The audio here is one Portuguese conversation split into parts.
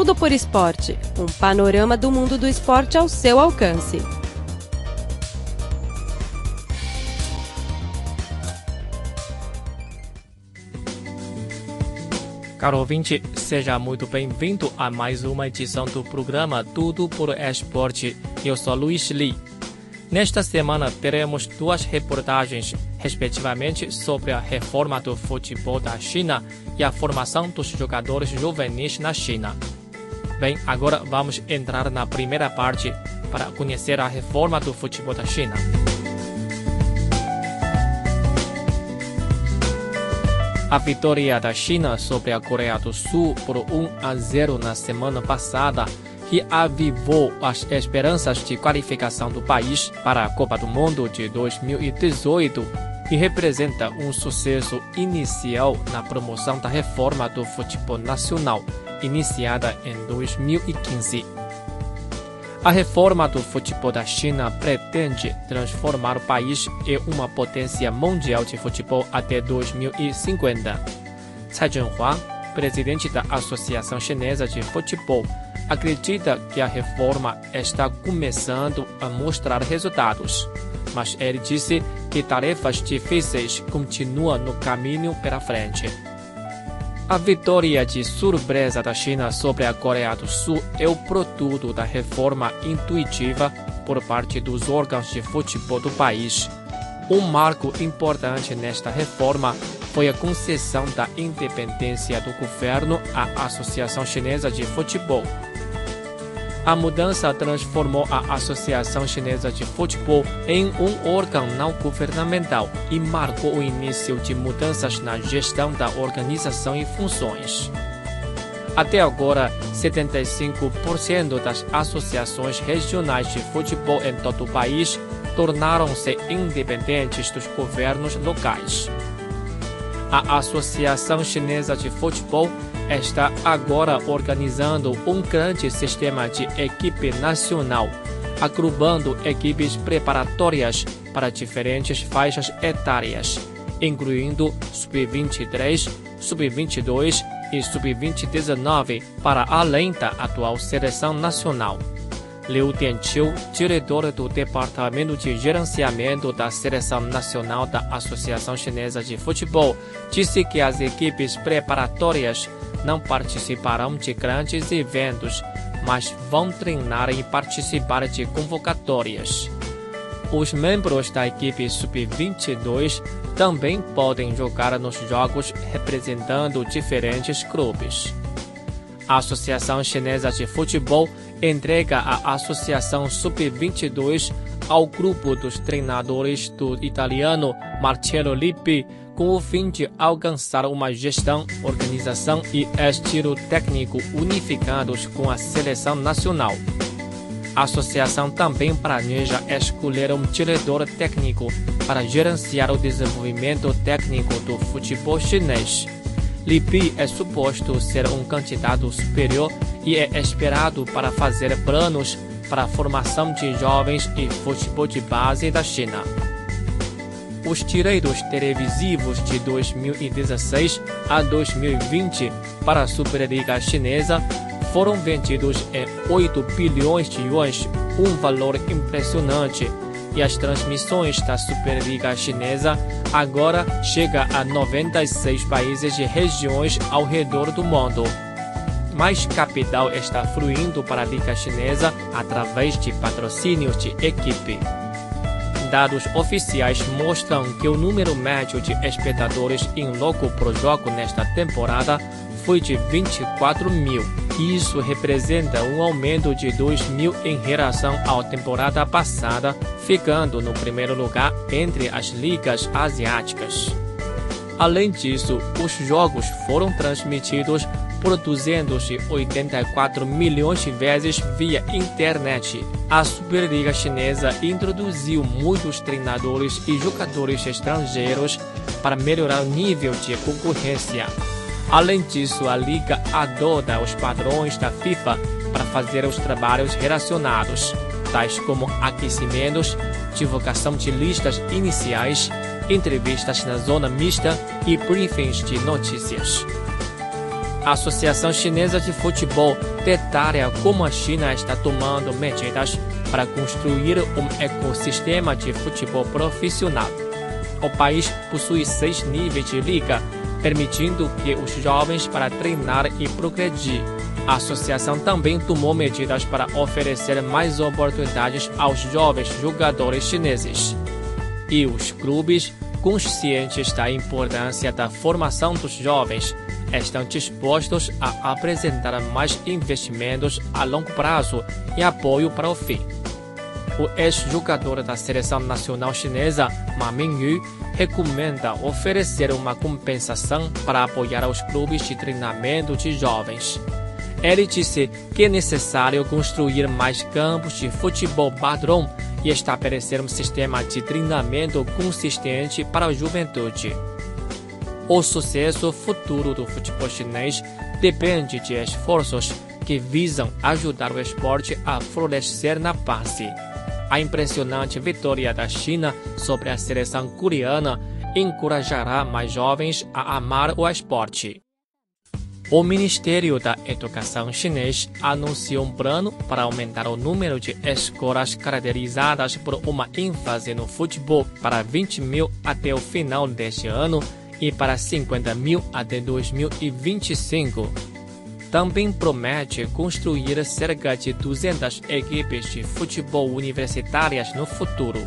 Tudo por Esporte um panorama do mundo do esporte ao seu alcance. Caro ouvinte, seja muito bem-vindo a mais uma edição do programa Tudo por Esporte. Eu sou Luiz Li. Nesta semana teremos duas reportagens, respectivamente, sobre a reforma do futebol da China e a formação dos jogadores juvenis na China. Bem, agora vamos entrar na primeira parte para conhecer a reforma do futebol da China. A vitória da China sobre a Coreia do Sul por 1 a 0 na semana passada que avivou as esperanças de qualificação do país para a Copa do Mundo de 2018 e representa um sucesso inicial na promoção da reforma do futebol nacional, iniciada em 2015. A reforma do futebol da China pretende transformar o país em uma potência mundial de futebol até 2050. Tsai Zhenhua, presidente da Associação Chinesa de Futebol, acredita que a reforma está começando a mostrar resultados, mas ele disse que tarefas difíceis continuam no caminho pela frente. A vitória de surpresa da China sobre a Coreia do Sul é o produto da reforma intuitiva por parte dos órgãos de futebol do país. Um marco importante nesta reforma foi a concessão da independência do governo à Associação Chinesa de Futebol, a mudança transformou a Associação Chinesa de Futebol em um órgão não governamental e marcou o início de mudanças na gestão da organização e funções. Até agora, 75% das associações regionais de futebol em todo o país tornaram-se independentes dos governos locais. A Associação Chinesa de Futebol está agora organizando um grande sistema de equipe nacional, agrupando equipes preparatórias para diferentes faixas etárias, incluindo sub-23, sub-22 e sub-19 para além da atual seleção nacional. Liu Dianqiu, diretor do Departamento de Gerenciamento da Seleção Nacional da Associação Chinesa de Futebol, disse que as equipes preparatórias não participarão de grandes eventos, mas vão treinar e participar de convocatórias. Os membros da equipe sub-22 também podem jogar nos jogos representando diferentes clubes. A Associação Chinesa de Futebol entrega a Associação Sub-22 ao grupo dos treinadores do italiano Marcello Lippi com o fim de alcançar uma gestão, organização e estilo técnico unificados com a seleção nacional. A associação também planeja escolher um diretor técnico para gerenciar o desenvolvimento técnico do futebol chinês. Li Bi é suposto ser um candidato superior e é esperado para fazer planos para a formação de jovens e futebol de base da China. Os direitos televisivos de 2016 a 2020 para a Superliga Chinesa foram vendidos em 8 bilhões de yuans, um valor impressionante e as transmissões da Superliga Chinesa agora chega a 96 países e regiões ao redor do mundo. Mais capital está fluindo para a Liga Chinesa através de patrocínios de equipe. Dados oficiais mostram que o número médio de espectadores em loco pro jogo nesta temporada foi de 24 mil. Isso representa um aumento de 2 mil em relação à temporada passada, ficando no primeiro lugar entre as ligas asiáticas. Além disso, os jogos foram transmitidos por 284 milhões de vezes via internet. A Superliga Chinesa introduziu muitos treinadores e jogadores estrangeiros para melhorar o nível de concorrência. Além disso, a liga adota os padrões da FIFA para fazer os trabalhos relacionados, tais como aquecimentos, divulgação de listas iniciais, entrevistas na zona mista e briefings de notícias. A Associação Chinesa de Futebol detalha como a China está tomando medidas para construir um ecossistema de futebol profissional. O país possui seis níveis de liga, permitindo que os jovens para treinar e progredir. A associação também tomou medidas para oferecer mais oportunidades aos jovens jogadores chineses. E os clubes, conscientes da importância da formação dos jovens, estão dispostos a apresentar mais investimentos a longo prazo e apoio para o fim. O ex-jogador da seleção nacional chinesa, Ma Mingyu, recomenda oferecer uma compensação para apoiar os clubes de treinamento de jovens. Ele disse que é necessário construir mais campos de futebol padrão e estabelecer um sistema de treinamento consistente para a juventude. O sucesso futuro do futebol chinês depende de esforços que visam ajudar o esporte a florescer na base. A impressionante vitória da China sobre a seleção coreana encorajará mais jovens a amar o esporte. O Ministério da Educação chinês anunciou um plano para aumentar o número de escolas caracterizadas por uma ênfase no futebol para 20 mil até o final deste ano e para 50 mil até 2025. Também promete construir cerca de 200 equipes de futebol universitárias no futuro.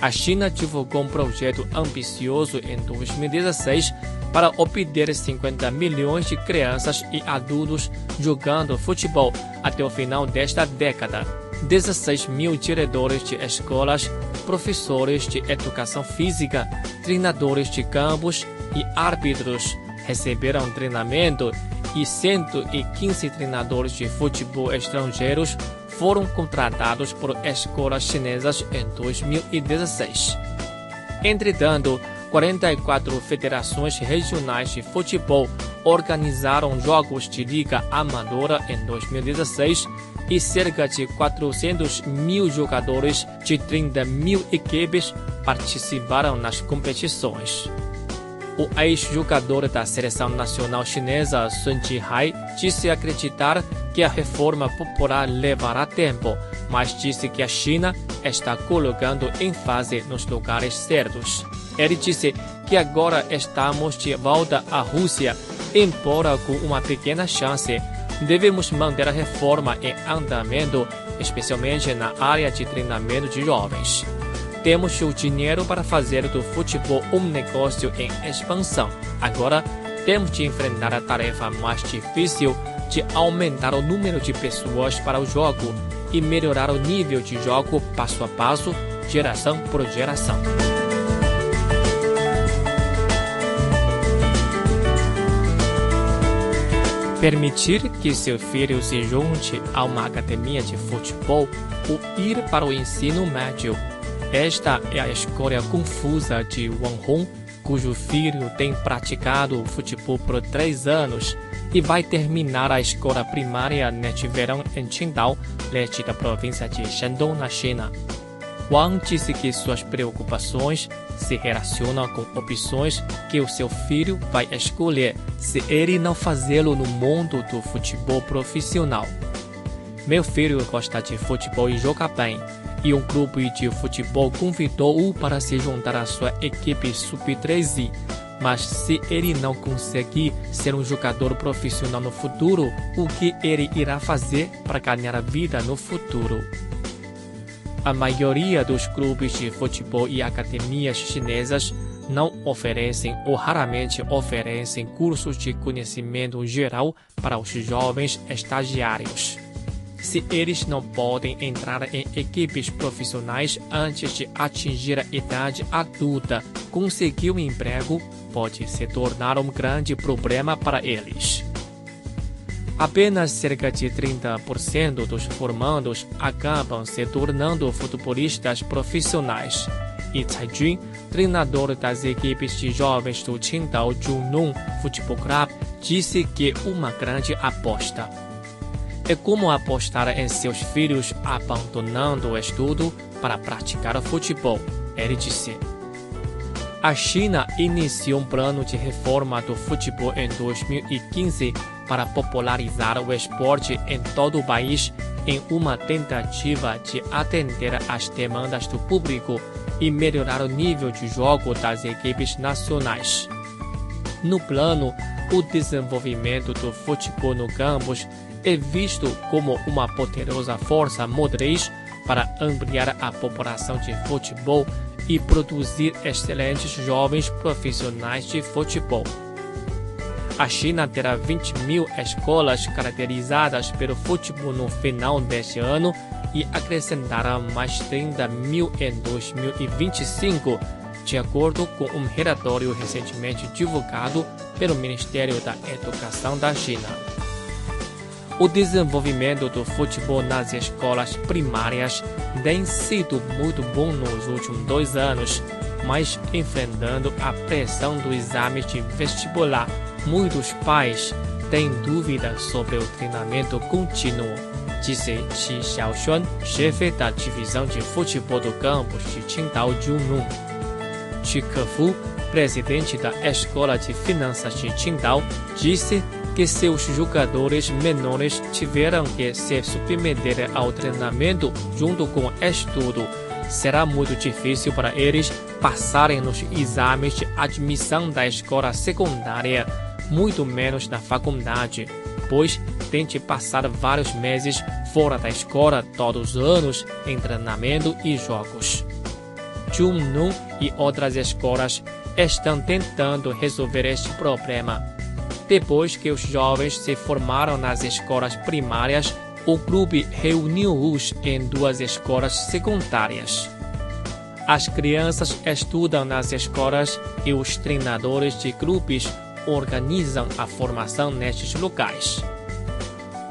A China divulgou um projeto ambicioso em 2016 para obter 50 milhões de crianças e adultos jogando futebol até o final desta década. 16 mil diretores de escolas, professores de educação física, treinadores de campos e árbitros receberam treinamento e 115 treinadores de futebol estrangeiros foram contratados por escolas chinesas em 2016. Entretanto, 44 federações regionais de futebol organizaram jogos de liga amadora em 2016 e cerca de 400 mil jogadores de 30 mil equipes participaram nas competições. O ex-jogador da seleção nacional chinesa Sun Jihai disse acreditar que a reforma popular levará tempo, mas disse que a China está colocando ênfase nos lugares certos. Ele disse que agora estamos de volta à Rússia, embora com uma pequena chance. Devemos manter a reforma em andamento, especialmente na área de treinamento de jovens. Temos o dinheiro para fazer do futebol um negócio em expansão. Agora, temos de enfrentar a tarefa mais difícil de aumentar o número de pessoas para o jogo e melhorar o nível de jogo passo a passo, geração por geração. Permitir que seu filho se junte a uma academia de futebol ou ir para o ensino médio. Esta é a escolha confusa de Wang Hong, cujo filho tem praticado futebol por três anos e vai terminar a escola primária neste verão em Qingdao, leste da província de Shandong, na China. Disse que suas preocupações se relacionam com opções que o seu filho vai escolher se ele não fazê-lo no mundo do futebol profissional. Meu filho gosta de futebol e joga bem, e um clube de futebol convidou-o para se juntar à sua equipe sub-13. Mas se ele não conseguir ser um jogador profissional no futuro, o que ele irá fazer para ganhar a vida no futuro? A maioria dos clubes de futebol e academias chinesas não oferecem ou raramente oferecem cursos de conhecimento geral para os jovens estagiários. Se eles não podem entrar em equipes profissionais antes de atingir a idade adulta, conseguir um emprego pode se tornar um grande problema para eles. Apenas cerca de 30% dos formandos acabam se tornando futebolistas profissionais. E Cai Jun, treinador das equipes de jovens do Qingdao Junong Futebol Club, disse que uma grande aposta. É como apostar em seus filhos abandonando o estudo para praticar futebol, ele disse. A China iniciou um plano de reforma do futebol em 2015 para popularizar o esporte em todo o país em uma tentativa de atender às demandas do público e melhorar o nível de jogo das equipes nacionais. No plano, o desenvolvimento do futebol no campus é visto como uma poderosa força motriz para ampliar a população de futebol e produzir excelentes jovens profissionais de futebol. A China terá 20 mil escolas caracterizadas pelo futebol no final deste ano e acrescentará mais 30 mil em 2025, de acordo com um relatório recentemente divulgado pelo Ministério da Educação da China. O desenvolvimento do futebol nas escolas primárias tem sido muito bom nos últimos dois anos, mas enfrentando a pressão do exame de vestibular, muitos pais têm dúvidas sobre o treinamento contínuo, disse Qi Xiaoxuan, chefe da divisão de futebol do campus de Qingdao Junun. Qi Kefu, presidente da Escola de Finanças de Qingdao, disse que seus jogadores menores tiveram que se submeter ao treinamento junto com estudo. Será muito difícil para eles passarem nos exames de admissão da escola secundária, muito menos na faculdade, pois tem de passar vários meses fora da escola todos os anos em treinamento e jogos. Junnu e outras escolas estão tentando resolver este problema depois que os jovens se formaram nas escolas primárias, o clube reuniu-os em duas escolas secundárias. As crianças estudam nas escolas e os treinadores de clubes organizam a formação nestes locais.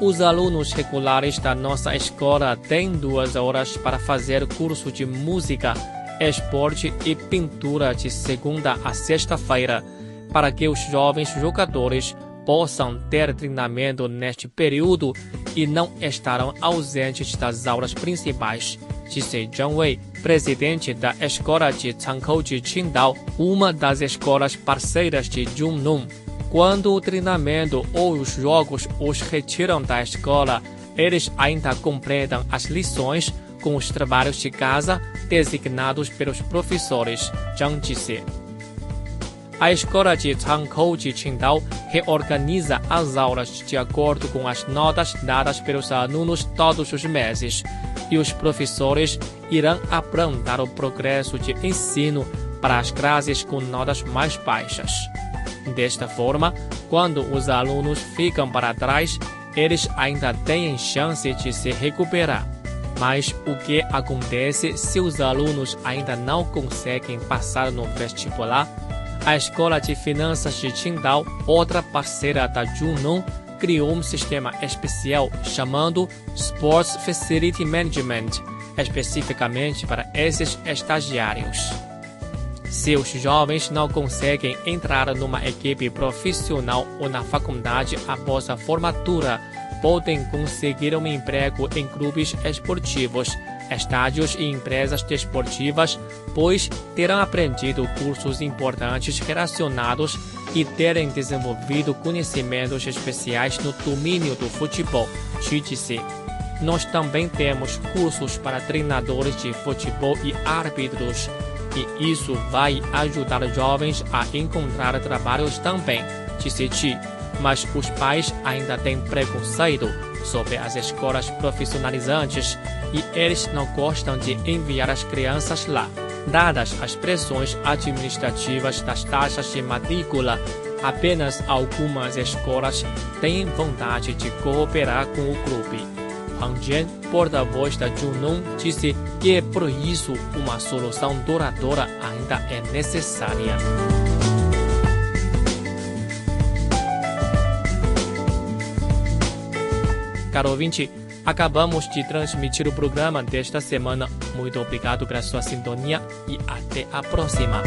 Os alunos regulares da nossa escola têm duas horas para fazer curso de música, esporte e pintura de segunda a sexta-feira para que os jovens jogadores possam ter treinamento neste período e não estarão ausentes das aulas principais, disse Zhang Wei, presidente da Escola de Changkou de Qingdao, uma das escolas parceiras de Junlun. Quando o treinamento ou os jogos os retiram da escola, eles ainda completam as lições com os trabalhos de casa designados pelos professores, Zhang disse. A escola de Changkou de Qingdao reorganiza as aulas de acordo com as notas dadas pelos alunos todos os meses, e os professores irão apontar o progresso de ensino para as classes com notas mais baixas. Desta forma, quando os alunos ficam para trás, eles ainda têm chance de se recuperar. Mas o que acontece se os alunos ainda não conseguem passar no vestibular? A Escola de Finanças de Qingdao, outra parceira da Junnon, criou um sistema especial chamado Sports Facility Management, especificamente para esses estagiários. Se os jovens não conseguem entrar numa equipe profissional ou na faculdade após a formatura, podem conseguir um emprego em clubes esportivos estádios e empresas desportivas, pois terão aprendido cursos importantes relacionados e terem desenvolvido conhecimentos especiais no domínio do futebol, disse. Nós também temos cursos para treinadores de futebol e árbitros, e isso vai ajudar jovens a encontrar trabalhos também, disse Chi. Mas os pais ainda têm preconceito sobre as escolas profissionalizantes e eles não gostam de enviar as crianças lá. Dadas as pressões administrativas das taxas de matrícula, apenas algumas escolas têm vontade de cooperar com o clube. Wang Jian, porta-voz da Junun, disse que por isso uma solução duradoura ainda é necessária. Caro ouvinte, Acabamos de transmitir o programa desta semana. Muito obrigado pela sua sintonia e até a próxima.